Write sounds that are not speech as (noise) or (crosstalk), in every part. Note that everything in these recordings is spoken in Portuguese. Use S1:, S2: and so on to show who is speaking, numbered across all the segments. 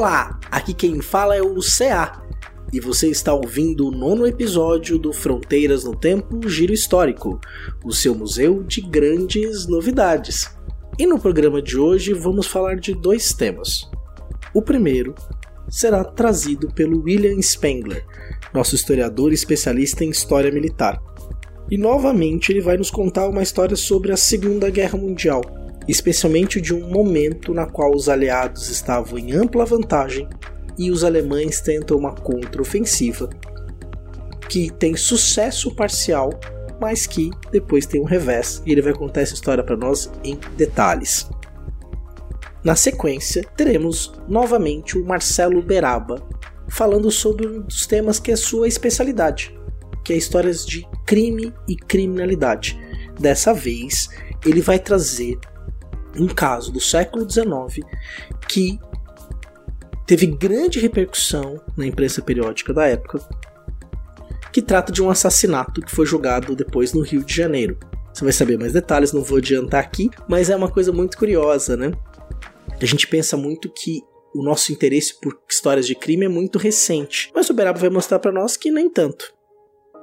S1: Olá, aqui quem fala é o CA e você está ouvindo o nono episódio do Fronteiras no Tempo Giro Histórico, o seu museu de grandes novidades. E no programa de hoje vamos falar de dois temas. O primeiro será trazido pelo William Spengler, nosso historiador especialista em história militar. E novamente ele vai nos contar uma história sobre a Segunda Guerra Mundial, especialmente de um momento na qual os aliados estavam em ampla vantagem e os alemães tentam uma contraofensiva que tem sucesso parcial, mas que depois tem um revés e ele vai contar essa história para nós em detalhes. Na sequência, teremos novamente o Marcelo Beraba falando sobre um dos temas que é sua especialidade, que é histórias de crime e criminalidade. Dessa vez, ele vai trazer um caso do século XIX que teve grande repercussão na imprensa periódica da época, que trata de um assassinato que foi julgado depois no Rio de Janeiro. Você vai saber mais detalhes, não vou adiantar aqui, mas é uma coisa muito curiosa, né? A gente pensa muito que o nosso interesse por histórias de crime é muito recente, mas o Beraba vai mostrar para nós que nem tanto.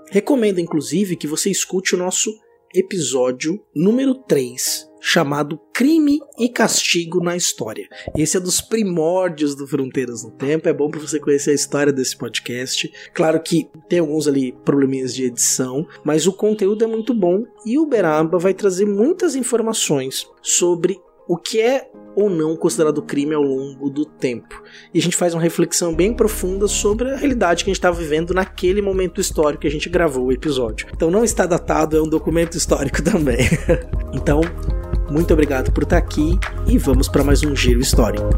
S1: Recomendo inclusive que você escute o nosso episódio número 3 chamado Crime e Castigo na História. Esse é dos primórdios do Fronteiras no Tempo, é bom para você conhecer a história desse podcast. Claro que tem alguns ali probleminhas de edição, mas o conteúdo é muito bom e o Beraba vai trazer muitas informações sobre o que é ou não considerado crime ao longo do tempo. E a gente faz uma reflexão bem profunda sobre a realidade que a gente estava vivendo naquele momento histórico que a gente gravou o episódio. Então não está datado, é um documento histórico (laughs) também. então, muito obrigado por estar aqui e vamos para mais um giro histórico.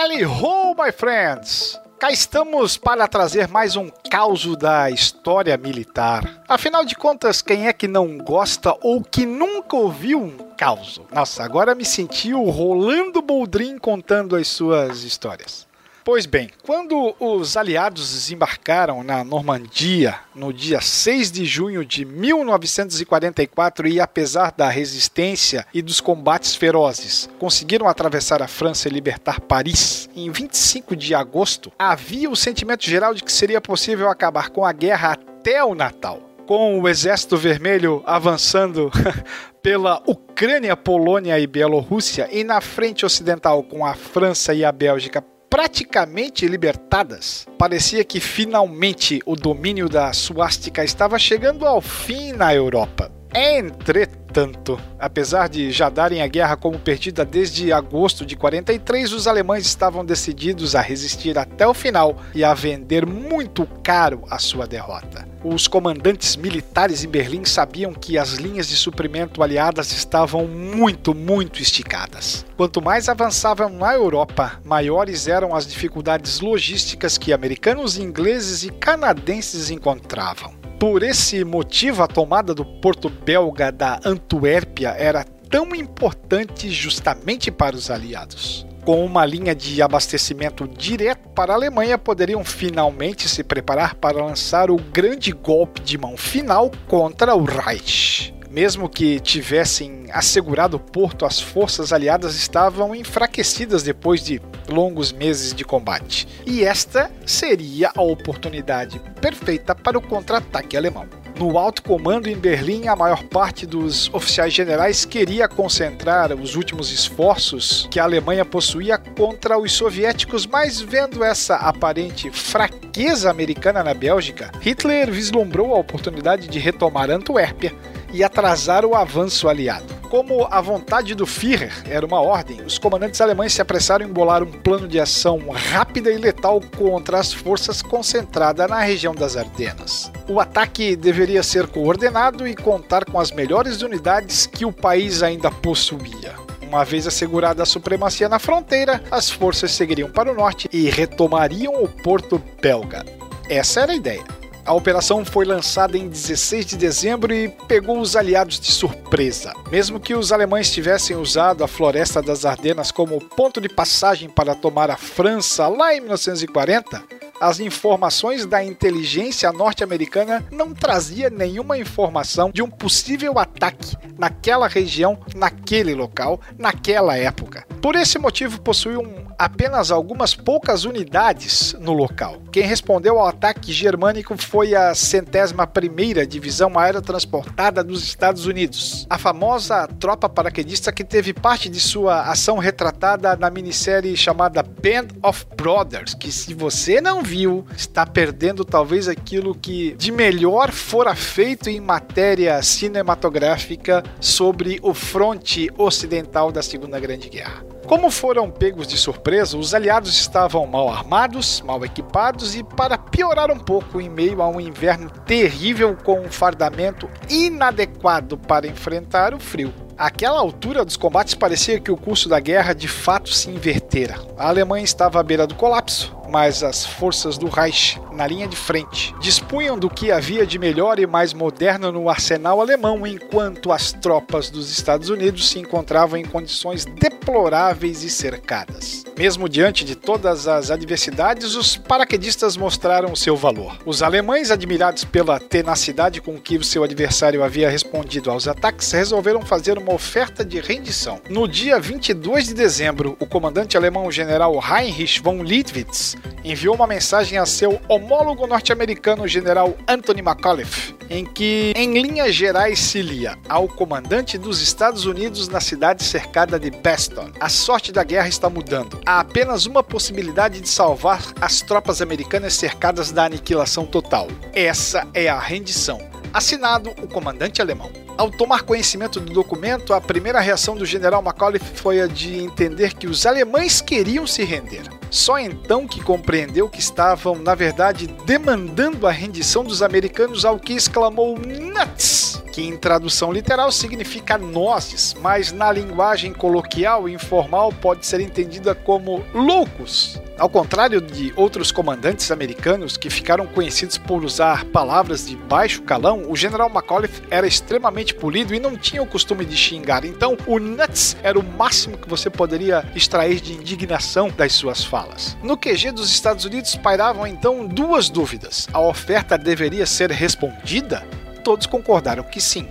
S2: Tally ho, my friends! Cá estamos para trazer mais um caos da história militar. Afinal de contas, quem é que não gosta ou que nunca ouviu um caos? Nossa, agora me senti o Rolando Boldrin contando as suas histórias. Pois bem, quando os aliados desembarcaram na Normandia no dia 6 de junho de 1944 e apesar da resistência e dos combates ferozes, conseguiram atravessar a França e libertar Paris, em 25 de agosto, havia o sentimento geral de que seria possível acabar com a guerra até o Natal. Com o Exército Vermelho avançando (laughs) pela Ucrânia, Polônia e Bielorrússia, e na frente ocidental com a França e a Bélgica praticamente libertadas, parecia que finalmente o domínio da suástica estava chegando ao fim na Europa. Entretanto, apesar de já darem a guerra como perdida desde agosto de 43, os alemães estavam decididos a resistir até o final e a vender muito caro a sua derrota. Os comandantes militares em Berlim sabiam que as linhas de suprimento aliadas estavam muito, muito esticadas. Quanto mais avançavam na Europa, maiores eram as dificuldades logísticas que americanos, ingleses e canadenses encontravam. Por esse motivo, a tomada do porto belga da Antuérpia era tão importante justamente para os aliados. Com uma linha de abastecimento direto para a Alemanha, poderiam finalmente se preparar para lançar o grande golpe de mão final contra o Reich. Mesmo que tivessem assegurado o porto, as forças aliadas estavam enfraquecidas depois de longos meses de combate. E esta seria a oportunidade perfeita para o contra-ataque alemão. No alto comando em Berlim, a maior parte dos oficiais generais queria concentrar os últimos esforços que a Alemanha possuía contra os soviéticos, mas vendo essa aparente fraqueza americana na Bélgica, Hitler vislumbrou a oportunidade de retomar Antuérpia e atrasar o avanço aliado. Como a vontade do Führer era uma ordem, os comandantes alemães se apressaram em bolar um plano de ação rápida e letal contra as forças concentradas na região das Ardenas. O ataque deveria ser coordenado e contar com as melhores unidades que o país ainda possuía. Uma vez assegurada a supremacia na fronteira, as forças seguiriam para o norte e retomariam o porto belga. Essa era a ideia. A operação foi lançada em 16 de dezembro e pegou os aliados de surpresa. Mesmo que os alemães tivessem usado a floresta das Ardenas como ponto de passagem para tomar a França lá em 1940, as informações da inteligência norte-americana não trazia nenhuma informação de um possível ataque naquela região, naquele local, naquela época. Por esse motivo, possuíam apenas algumas poucas unidades no local. Quem respondeu ao ataque germânico foi a centésima primeira divisão aerotransportada dos Estados Unidos, a famosa tropa paraquedista que teve parte de sua ação retratada na minissérie chamada Band of Brothers, que se você não viu, está perdendo talvez aquilo que de melhor fora feito em matéria cinematográfica sobre o fronte ocidental da Segunda Grande Guerra. Como foram pegos de surpresa, os aliados estavam mal armados, mal equipados e, para piorar um pouco, em meio a um inverno terrível com um fardamento inadequado para enfrentar o frio. Àquela altura dos combates parecia que o curso da guerra de fato se invertera. A Alemanha estava à beira do colapso, mas as forças do Reich, na linha de frente, dispunham do que havia de melhor e mais moderno no arsenal alemão, enquanto as tropas dos Estados Unidos se encontravam em condições deploráveis e cercadas. Mesmo diante de todas as adversidades, os paraquedistas mostraram seu valor. Os alemães, admirados pela tenacidade com que o seu adversário havia respondido aos ataques, resolveram fazer uma oferta de rendição. No dia 22 de dezembro, o comandante alemão general Heinrich von Leitwitz enviou uma mensagem a seu homólogo norte-americano, general Anthony McAuliffe, em que, em linhas gerais, se lia ao comandante dos Estados Unidos na cidade cercada de Baston. A sorte da guerra está mudando. Há apenas uma possibilidade de salvar as tropas americanas cercadas da aniquilação total. Essa é a rendição. Assinado o comandante alemão. Ao tomar conhecimento do documento, a primeira reação do general McAuliffe foi a de entender que os alemães queriam se render. Só então que compreendeu que estavam, na verdade, demandando a rendição dos americanos, ao que exclamou Nuts! Que em tradução literal significa nozes, mas na linguagem coloquial e informal pode ser entendida como loucos. Ao contrário de outros comandantes americanos que ficaram conhecidos por usar palavras de baixo calão, o general McAuliffe era extremamente polido e não tinha o costume de xingar. Então, o nuts era o máximo que você poderia extrair de indignação das suas falas. No QG dos Estados Unidos pairavam então duas dúvidas: a oferta deveria ser respondida? Todos concordaram que sim.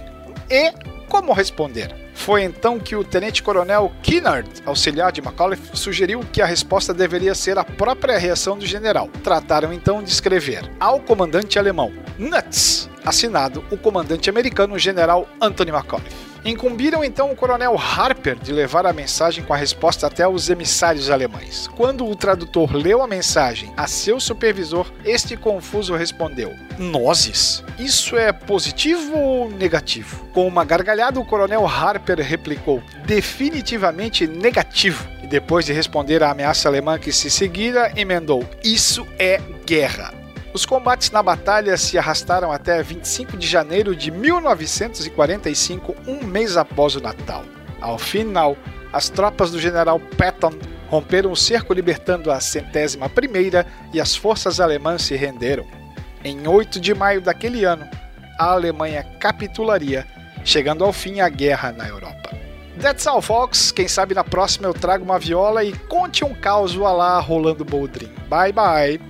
S2: E como responder? Foi então que o tenente-coronel Kinnard, auxiliar de McAuliffe, sugeriu que a resposta deveria ser a própria reação do general. Trataram então de escrever ao comandante alemão Nuts, assinado o comandante americano general Anthony McAuliffe. Incumbiram então o coronel Harper de levar a mensagem com a resposta até os emissários alemães. Quando o tradutor leu a mensagem a seu supervisor, este confuso respondeu: Nozes? Isso é positivo ou negativo? Com uma gargalhada, o coronel Harper replicou: definitivamente negativo. E depois de responder à ameaça alemã que se seguira, emendou: Isso é guerra. Os combates na batalha se arrastaram até 25 de janeiro de 1945, um mês após o Natal. Ao final, as tropas do general Patton romperam o cerco libertando a centésima primeira e as forças alemãs se renderam. Em 8 de maio daquele ano, a Alemanha capitularia, chegando ao fim a guerra na Europa. That's all, folks. Quem sabe na próxima eu trago uma viola e conte um caos lá rolando Boldrin. Bye bye.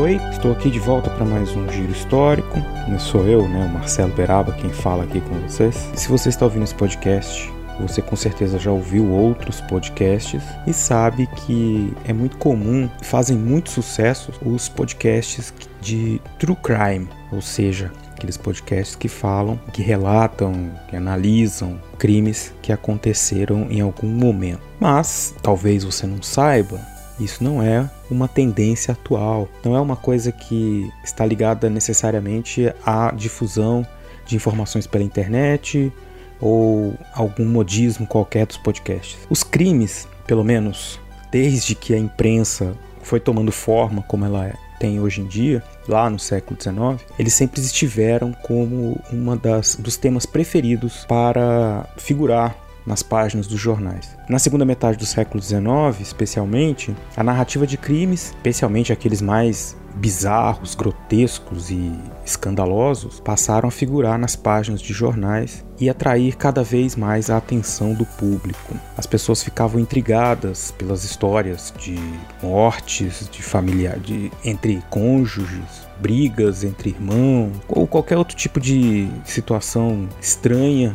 S3: Oi, estou aqui de volta para mais um giro histórico. Sou eu, né, o Marcelo Beraba, quem fala aqui com vocês. Se você está ouvindo esse podcast, você com certeza já ouviu outros podcasts e sabe que é muito comum, fazem muito sucesso os podcasts de true crime, ou seja, aqueles podcasts que falam, que relatam, que analisam crimes que aconteceram em algum momento. Mas talvez você não saiba, isso não é uma tendência atual, não é uma coisa que está ligada necessariamente à difusão de informações pela internet ou algum modismo qualquer dos podcasts. Os crimes, pelo menos desde que a imprensa foi tomando forma como ela é, tem hoje em dia, lá no século XIX, eles sempre estiveram como uma das dos temas preferidos para figurar nas páginas dos jornais. Na segunda metade do século XIX, especialmente, a narrativa de crimes, especialmente aqueles mais bizarros, grotescos e escandalosos, passaram a figurar nas páginas de jornais e atrair cada vez mais a atenção do público. As pessoas ficavam intrigadas pelas histórias de mortes de familiar, de entre cônjuges, brigas entre irmãos ou qualquer outro tipo de situação estranha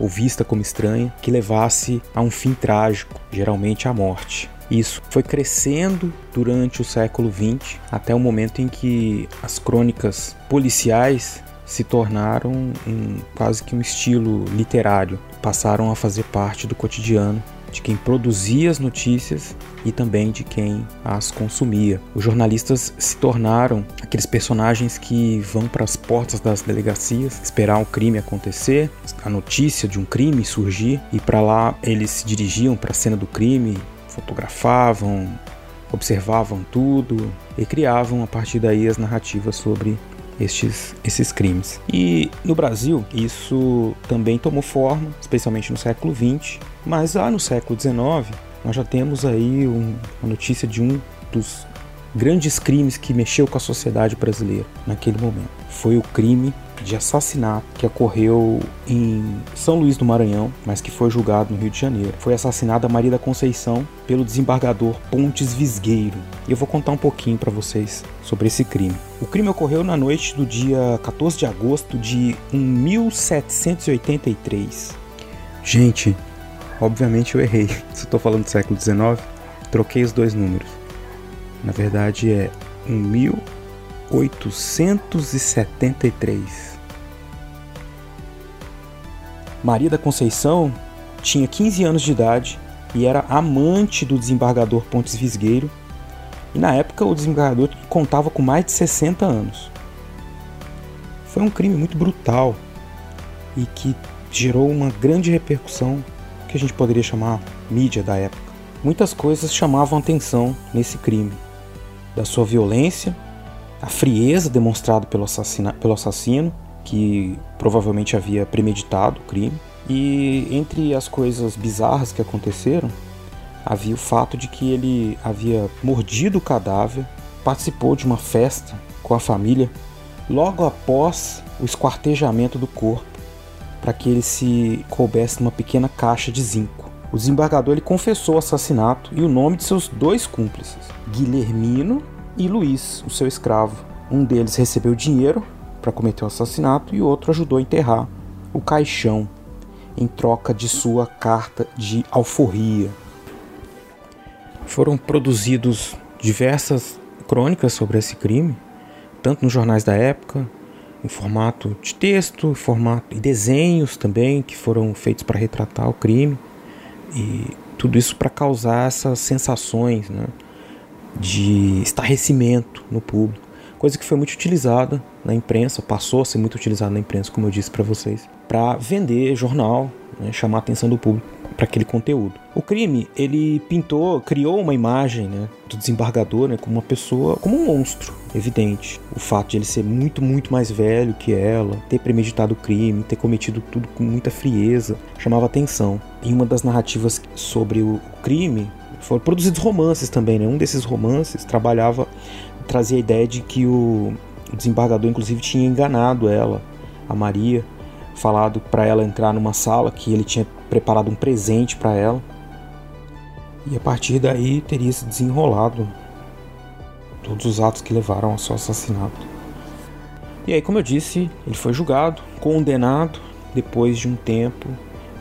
S3: ou vista como estranha, que levasse a um fim trágico, geralmente a morte. Isso foi crescendo durante o século XX, até o momento em que as crônicas policiais se tornaram um, quase que um estilo literário, passaram a fazer parte do cotidiano de quem produzia as notícias e também de quem as consumia. Os jornalistas se tornaram aqueles personagens que vão para as portas das delegacias esperar um crime acontecer, a notícia de um crime surgir e para lá eles se dirigiam para a cena do crime, fotografavam, observavam tudo e criavam a partir daí as narrativas sobre estes, esses crimes. E no Brasil, isso também tomou forma, especialmente no século XX, mas lá no século XIX, nós já temos aí um, uma notícia de um dos grandes crimes que mexeu com a sociedade brasileira naquele momento. Foi o crime de assassinato que ocorreu em São Luís do Maranhão, mas que foi julgado no Rio de Janeiro. Foi assassinada Maria da Conceição pelo desembargador Pontes Visgueiro. E eu vou contar um pouquinho para vocês sobre esse crime. O crime ocorreu na noite do dia 14 de agosto de 1783. Gente, obviamente eu errei. (laughs) Se eu tô falando do século XIX, troquei os dois números. Na verdade é 1873. Maria da Conceição tinha 15 anos de idade e era amante do desembargador Pontes Visgueiro. E na época o desembargador contava com mais de 60 anos. Foi um crime muito brutal e que gerou uma grande repercussão que a gente poderia chamar mídia da época. Muitas coisas chamavam atenção nesse crime, da sua violência, a frieza demonstrada pelo, pelo assassino que provavelmente havia premeditado o crime. E entre as coisas bizarras que aconteceram, havia o fato de que ele havia mordido o cadáver, participou de uma festa com a família logo após o esquartejamento do corpo, para que ele se coubesse numa pequena caixa de zinco. O desembargador ele confessou o assassinato e o nome de seus dois cúmplices, Guilhermino e Luiz, o seu escravo. Um deles recebeu dinheiro para cometer o assassinato e o outro ajudou a enterrar o caixão em troca de sua carta de alforria. Foram produzidos diversas crônicas sobre esse crime, tanto nos jornais da época, em formato de texto, formato e desenhos também que foram feitos para retratar o crime. E tudo isso para causar essas sensações, né, de estarrecimento no público. Coisa que foi muito utilizada na imprensa, passou a ser muito utilizada na imprensa, como eu disse para vocês, para vender jornal, né, chamar a atenção do público para aquele conteúdo. O crime, ele pintou, criou uma imagem né, do desembargador né, como uma pessoa, como um monstro, evidente. O fato de ele ser muito, muito mais velho que ela, ter premeditado o crime, ter cometido tudo com muita frieza, chamava atenção. Em uma das narrativas sobre o crime, foram produzidos romances também, né? Um desses romances trabalhava trazia a ideia de que o desembargador, inclusive, tinha enganado ela, a Maria, falado para ela entrar numa sala que ele tinha preparado um presente para ela. E a partir daí teria se desenrolado todos os atos que levaram ao seu assassinato. E aí, como eu disse, ele foi julgado, condenado. Depois de um tempo,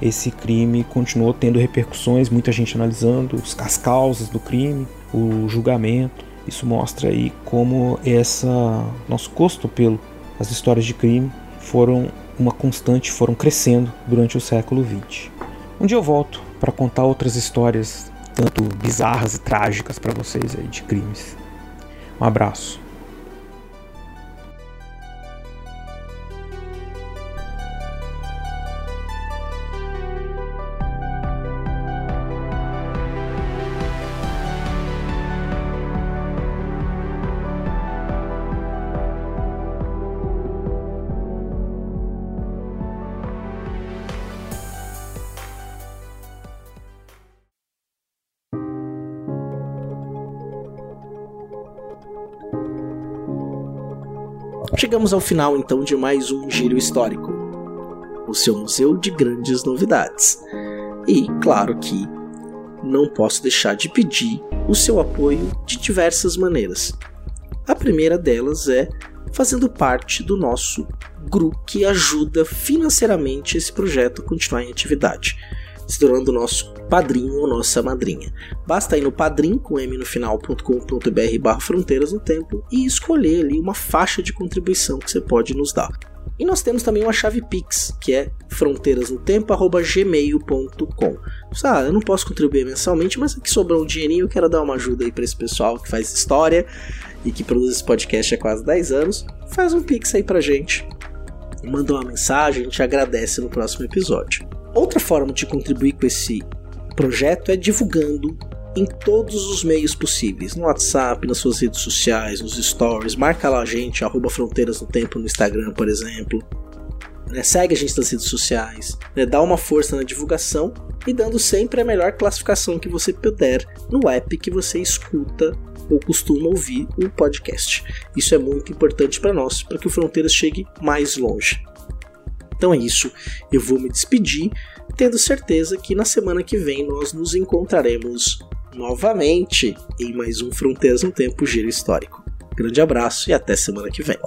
S3: esse crime continuou tendo repercussões, muita gente analisando as causas do crime, o julgamento. Isso mostra aí como essa nosso gosto pelo as histórias de crime foram uma constante, foram crescendo durante o século XX. Um dia eu volto para contar outras histórias tanto bizarras e trágicas para vocês aí de crimes. Um abraço.
S1: Chegamos ao final então de mais um giro histórico. O seu museu de grandes novidades. E, claro que não posso deixar de pedir o seu apoio de diversas maneiras. A primeira delas é fazendo parte do nosso grupo que ajuda financeiramente esse projeto a continuar em atividade se tornando nosso padrinho ou nossa madrinha. Basta ir no padrim com m no final.com.br barra fronteiras no tempo e escolher ali uma faixa de contribuição que você pode nos dar. E nós temos também uma chave Pix, que é fronteirasnotempo@gmail.com. Ah, eu não posso contribuir mensalmente, mas aqui sobrou um dinheirinho, eu quero dar uma ajuda aí para esse pessoal que faz história e que produz esse podcast há quase 10 anos. Faz um Pix aí pra gente. Manda uma mensagem, a gente agradece no próximo episódio. Outra forma de contribuir com esse projeto é divulgando em todos os meios possíveis, no WhatsApp, nas suas redes sociais, nos stories, marca lá a gente, arroba Fronteiras no Tempo no Instagram, por exemplo. Né, segue a gente nas redes sociais, né, dá uma força na divulgação e dando sempre a melhor classificação que você puder no app que você escuta ou costuma ouvir o podcast. Isso é muito importante para nós, para que o Fronteiras chegue mais longe. Então é isso, eu vou me despedir, tendo certeza que na semana que vem nós nos encontraremos novamente em mais um Fronteiras no Tempo Giro Histórico. Grande abraço e até semana que vem.